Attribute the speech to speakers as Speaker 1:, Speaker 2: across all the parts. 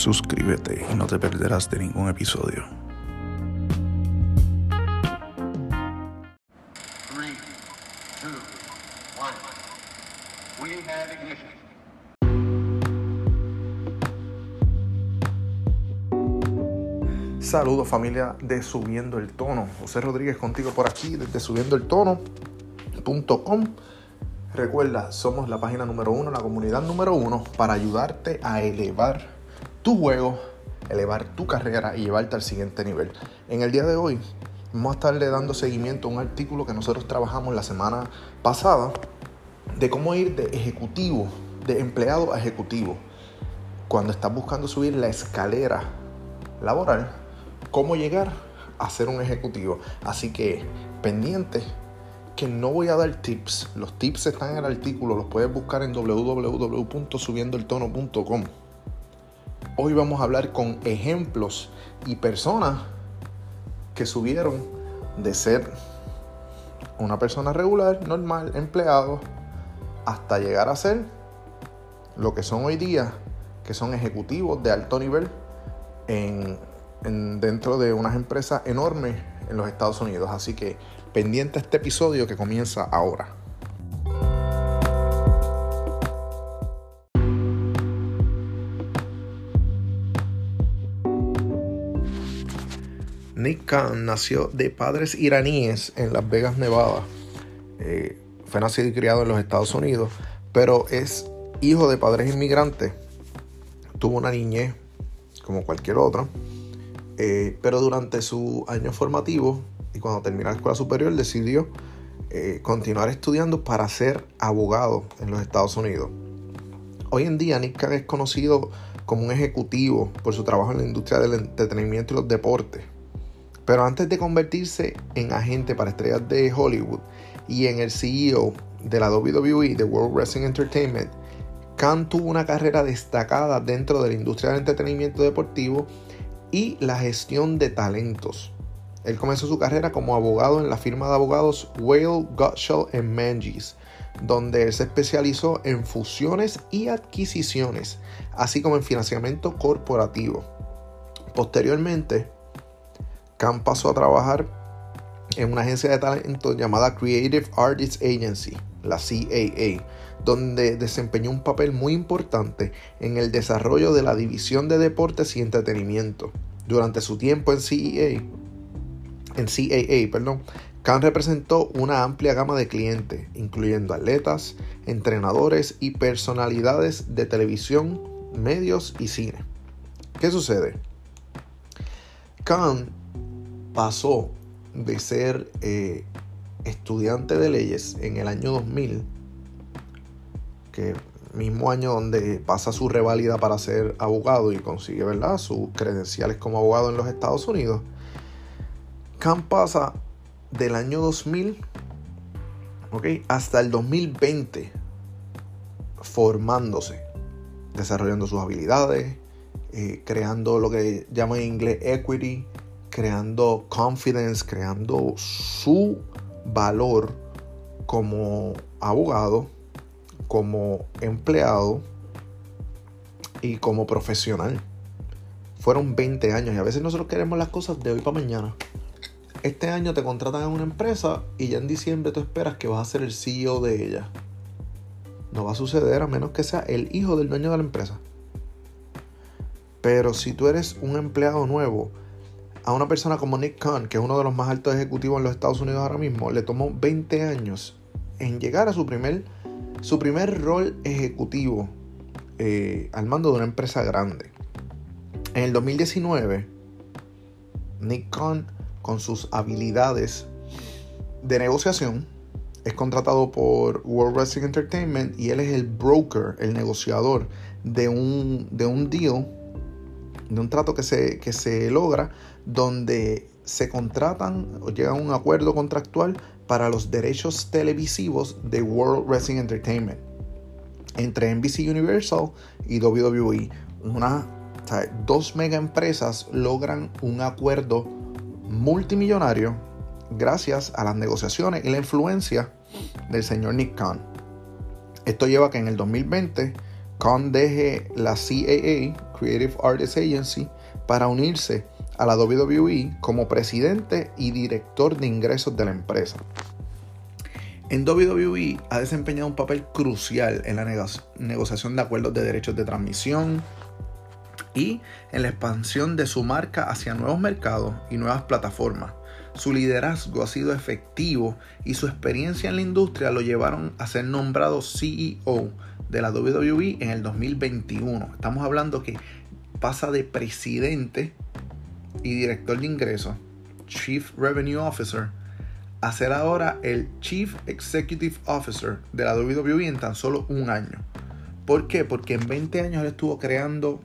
Speaker 1: suscríbete y no te perderás de ningún episodio.
Speaker 2: Three, two, one. We have ignition.
Speaker 1: Saludos familia de Subiendo el Tono. José Rodríguez contigo por aquí desde subiendoeltono.com. Recuerda, somos la página número uno, la comunidad número uno para ayudarte a elevar tu juego, elevar tu carrera y llevarte al siguiente nivel. En el día de hoy vamos a estarle dando seguimiento a un artículo que nosotros trabajamos la semana pasada de cómo ir de ejecutivo, de empleado a ejecutivo. Cuando estás buscando subir la escalera laboral, cómo llegar a ser un ejecutivo. Así que pendiente que no voy a dar tips. Los tips están en el artículo, los puedes buscar en www.subiendoeltono.com. Hoy vamos a hablar con ejemplos y personas que subieron de ser una persona regular, normal, empleado, hasta llegar a ser lo que son hoy día, que son ejecutivos de alto nivel en, en- dentro de unas empresas enormes en los Estados Unidos. Así que pendiente este episodio que comienza ahora. Nick Khan nació de padres iraníes en Las Vegas, Nevada. Eh, fue nacido y criado en los Estados Unidos, pero es hijo de padres inmigrantes. Tuvo una niñez como cualquier otra, eh, pero durante su año formativo y cuando terminó la escuela superior decidió eh, continuar estudiando para ser abogado en los Estados Unidos. Hoy en día Nick Khan es conocido como un ejecutivo por su trabajo en la industria del entretenimiento y los deportes. Pero antes de convertirse en agente para estrellas de Hollywood y en el CEO de la WWE, de World Wrestling Entertainment, Khan tuvo una carrera destacada dentro de la industria del entretenimiento deportivo y la gestión de talentos. Él comenzó su carrera como abogado en la firma de abogados Whale, Gotshall Manges, donde él se especializó en fusiones y adquisiciones, así como en financiamiento corporativo. Posteriormente, Khan pasó a trabajar en una agencia de talento llamada Creative Artists Agency, la CAA, donde desempeñó un papel muy importante en el desarrollo de la división de deportes y entretenimiento. Durante su tiempo en CAA, en CAA, perdón, Khan representó una amplia gama de clientes, incluyendo atletas, entrenadores y personalidades de televisión, medios y cine. ¿Qué sucede? Khan pasó de ser eh, estudiante de leyes en el año 2000, que mismo año donde pasa su revalida para ser abogado y consigue ¿verdad? sus credenciales como abogado en los Estados Unidos, Khan pasa del año 2000 ¿ok? hasta el 2020 formándose, desarrollando sus habilidades, eh, creando lo que llaman en inglés equity, creando confidence, creando su valor como abogado, como empleado y como profesional. Fueron 20 años y a veces nosotros queremos las cosas de hoy para mañana. Este año te contratan en una empresa y ya en diciembre tú esperas que vas a ser el CEO de ella. No va a suceder a menos que sea el hijo del dueño de la empresa. Pero si tú eres un empleado nuevo, a una persona como Nick Khan, que es uno de los más altos ejecutivos en los Estados Unidos ahora mismo, le tomó 20 años en llegar a su primer, su primer rol ejecutivo eh, al mando de una empresa grande. En el 2019, Nick Khan, con sus habilidades de negociación, es contratado por World Wrestling Entertainment y él es el broker, el negociador de un, de un deal, de un trato que se, que se logra donde se contratan o llegan a un acuerdo contractual para los derechos televisivos de World Wrestling Entertainment entre NBC Universal y WWE. Una, o sea, dos mega empresas logran un acuerdo multimillonario gracias a las negociaciones y la influencia del señor Nick Khan. Esto lleva a que en el 2020 Khan deje la CAA, Creative Artists Agency para unirse a la WWE como presidente y director de ingresos de la empresa. En WWE ha desempeñado un papel crucial en la negociación de acuerdos de derechos de transmisión y en la expansión de su marca hacia nuevos mercados y nuevas plataformas. Su liderazgo ha sido efectivo y su experiencia en la industria lo llevaron a ser nombrado CEO de la WWE en el 2021. Estamos hablando que pasa de presidente y director de ingresos, Chief Revenue Officer, a ser ahora el Chief Executive Officer de la WWE en tan solo un año. ¿Por qué? Porque en 20 años él estuvo creando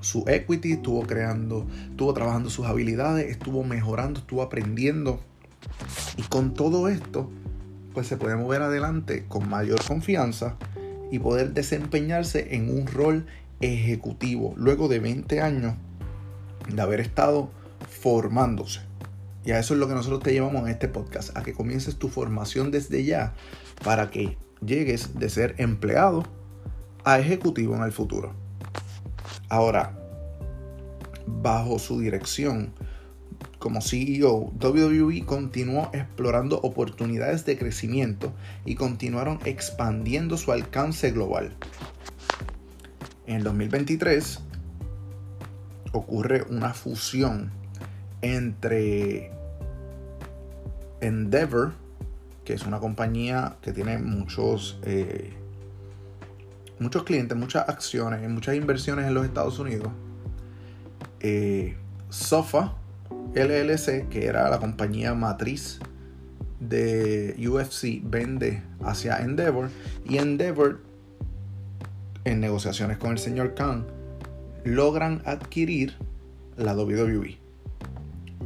Speaker 1: su equity, estuvo creando, estuvo trabajando sus habilidades, estuvo mejorando, estuvo aprendiendo. Y con todo esto, pues se puede mover adelante con mayor confianza y poder desempeñarse en un rol ejecutivo luego de 20 años de haber estado formándose. Y a eso es lo que nosotros te llevamos en este podcast, a que comiences tu formación desde ya para que llegues de ser empleado a ejecutivo en el futuro. Ahora, bajo su dirección como CEO, WWE continuó explorando oportunidades de crecimiento y continuaron expandiendo su alcance global. En el 2023 ocurre una fusión entre Endeavor, que es una compañía que tiene muchos eh, muchos clientes, muchas acciones, muchas inversiones en los Estados Unidos. Eh, Sofa LLC, que era la compañía matriz de UFC, vende hacia Endeavor. Y Endeavor, en negociaciones con el señor Khan, logran adquirir la WWE.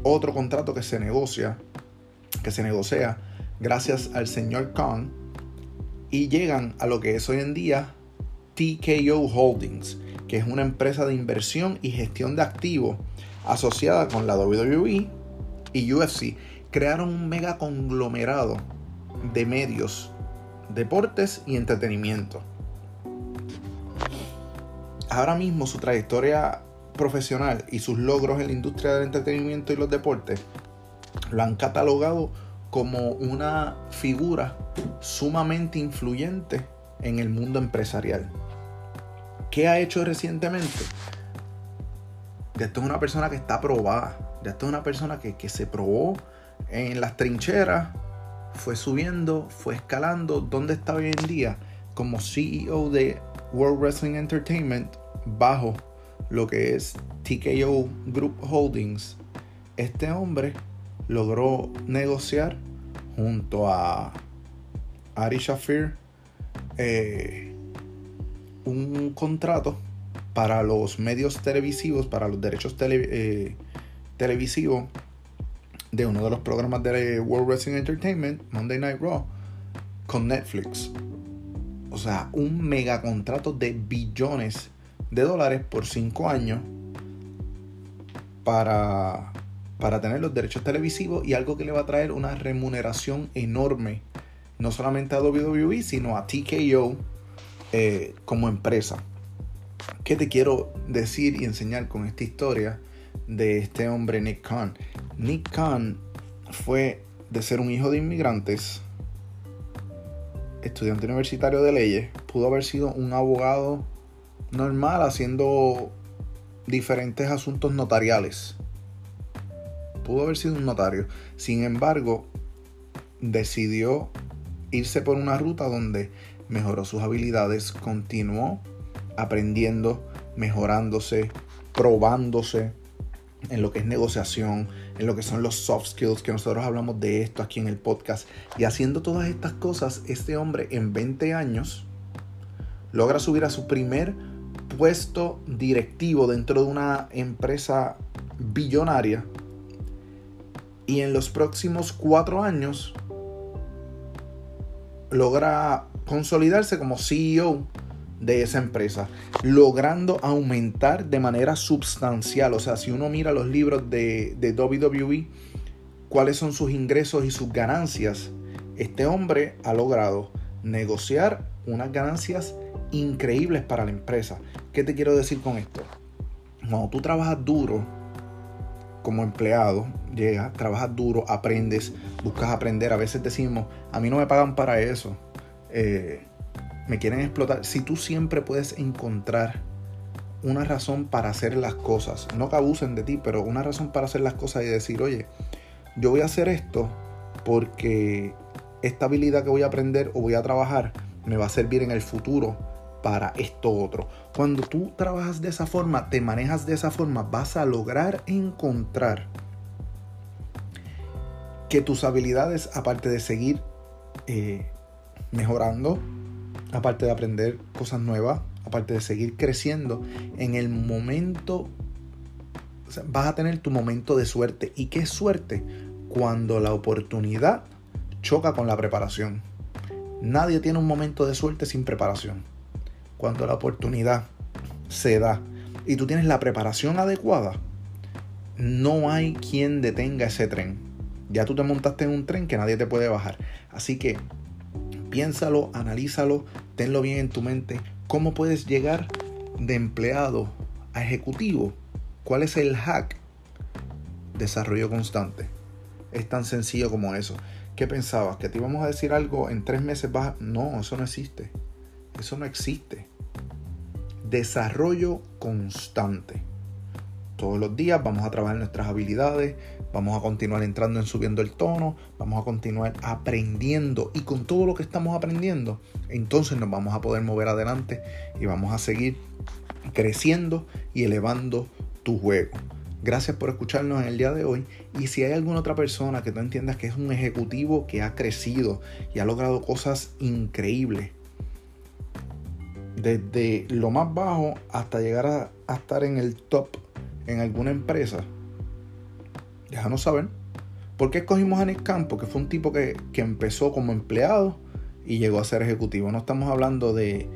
Speaker 1: Otro contrato que se negocia, que se negocia gracias al señor Khan y llegan a lo que es hoy en día TKO Holdings, que es una empresa de inversión y gestión de activos asociada con la WWE y UFC. Crearon un mega conglomerado de medios, deportes y entretenimiento. Ahora mismo su trayectoria profesional y sus logros en la industria del entretenimiento y los deportes lo han catalogado como una figura sumamente influyente en el mundo empresarial. ¿Qué ha hecho recientemente? Ya esto es una persona que está probada. Ya esto es una persona que, que se probó en las trincheras, fue subiendo, fue escalando. ¿Dónde está hoy en día? Como CEO de World Wrestling Entertainment bajo lo que es TKO Group Holdings. Este hombre logró negociar junto a Ari Shafir eh, un contrato para los medios televisivos, para los derechos eh, televisivos de uno de los programas de World Wrestling Entertainment, Monday Night Raw, con Netflix. O sea, un mega contrato de billones de dólares por 5 años para, para tener los derechos televisivos y algo que le va a traer una remuneración enorme, no solamente a WWE, sino a TKO eh, como empresa. ¿Qué te quiero decir y enseñar con esta historia de este hombre Nick Khan? Nick Khan fue de ser un hijo de inmigrantes, estudiante universitario de leyes, pudo haber sido un abogado normal haciendo diferentes asuntos notariales. Pudo haber sido un notario. Sin embargo, decidió irse por una ruta donde mejoró sus habilidades, continuó aprendiendo, mejorándose, probándose en lo que es negociación, en lo que son los soft skills, que nosotros hablamos de esto aquí en el podcast. Y haciendo todas estas cosas, este hombre en 20 años logra subir a su primer puesto directivo dentro de una empresa billonaria. Y en los próximos cuatro años logra consolidarse como CEO de esa empresa, logrando aumentar de manera sustancial. O sea, si uno mira los libros de, de WWE, cuáles son sus ingresos y sus ganancias, este hombre ha logrado negociar unas ganancias increíbles para la empresa. ¿Qué te quiero decir con esto? Cuando tú trabajas duro como empleado, llegas, trabajas duro, aprendes, buscas aprender. A veces decimos, a mí no me pagan para eso. Eh, me quieren explotar. Si tú siempre puedes encontrar una razón para hacer las cosas, no que abusen de ti, pero una razón para hacer las cosas y decir, oye, yo voy a hacer esto porque esta habilidad que voy a aprender o voy a trabajar me va a servir en el futuro para esto otro. Cuando tú trabajas de esa forma, te manejas de esa forma, vas a lograr encontrar que tus habilidades, aparte de seguir eh, mejorando, aparte de aprender cosas nuevas, aparte de seguir creciendo, en el momento vas a tener tu momento de suerte. ¿Y qué suerte? Cuando la oportunidad choca con la preparación. Nadie tiene un momento de suerte sin preparación cuando la oportunidad se da y tú tienes la preparación adecuada, no hay quien detenga ese tren. Ya tú te montaste en un tren que nadie te puede bajar. Así que piénsalo, analízalo, tenlo bien en tu mente. ¿Cómo puedes llegar de empleado a ejecutivo? ¿Cuál es el hack? Desarrollo constante. Es tan sencillo como eso. ¿Qué pensabas? ¿Que te íbamos a decir algo en tres meses? Vas No, eso no existe. Eso no existe. Desarrollo constante. Todos los días vamos a trabajar nuestras habilidades, vamos a continuar entrando en subiendo el tono, vamos a continuar aprendiendo y con todo lo que estamos aprendiendo, entonces nos vamos a poder mover adelante y vamos a seguir creciendo y elevando tu juego. Gracias por escucharnos en el día de hoy. Y si hay alguna otra persona que tú entiendas que es un ejecutivo que ha crecido y ha logrado cosas increíbles, desde lo más bajo hasta llegar a, estar en el top en alguna empresa, déjanos saber. ¿Por qué escogimos a Nick Campo? Que fue un tipo que, empezó como empleado y llegó a ser ejecutivo. No estamos hablando de,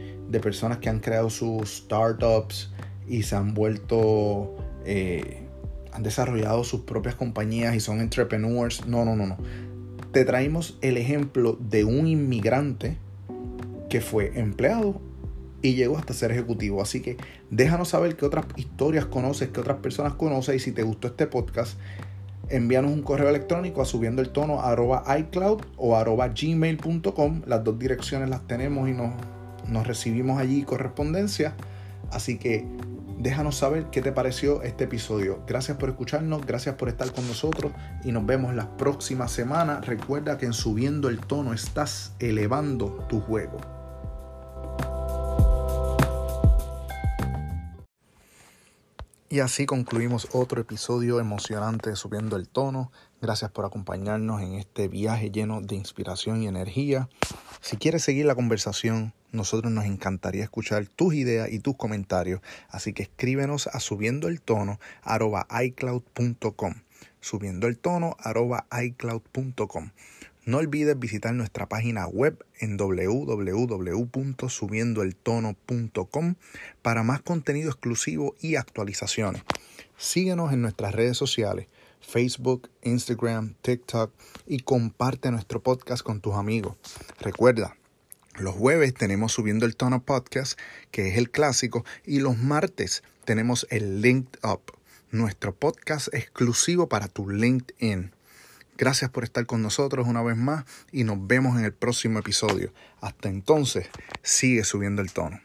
Speaker 1: personas que han creado sus startups y se han vuelto, eh, han desarrollado sus propias compañías y son entrepreneurs. No, no, no, no. Te traímos el ejemplo de un inmigrante que fue empleado y llegó hasta ser ejecutivo. Así que déjanos saber qué otras historias conoces, qué otras personas conoces y si te gustó este podcast, envíanos un correo electrónico a subiendo el tono arroba iCloud o arroba gmail.com. Las dos direcciones las tenemos y nos, nos recibimos allí correspondencia. Así que déjanos saber qué te pareció este episodio. Gracias por escucharnos, gracias por estar con nosotros y nos vemos la próxima semana. Recuerda que en subiendo el tono estás elevando tu juego. Y así concluimos otro episodio emocionante de Subiendo el Tono. Gracias por acompañarnos en este viaje lleno de inspiración y energía. Si quieres seguir la conversación, nosotros nos encantaría escuchar tus ideas y tus comentarios. Así que escríbenos a subiendo el tono icloud.com. Subiendo el tono icloud.com. No olvides visitar nuestra página web en www.subiendoeltono.com para más contenido exclusivo y actualizaciones. Síguenos en nuestras redes sociales, Facebook, Instagram, TikTok y comparte nuestro podcast con tus amigos. Recuerda, los jueves tenemos Subiendo el Tono Podcast, que es el clásico, y los martes tenemos el Linked Up, nuestro podcast exclusivo para tu LinkedIn. Gracias por estar con nosotros una vez más y nos vemos en el próximo episodio. Hasta entonces, sigue subiendo el tono.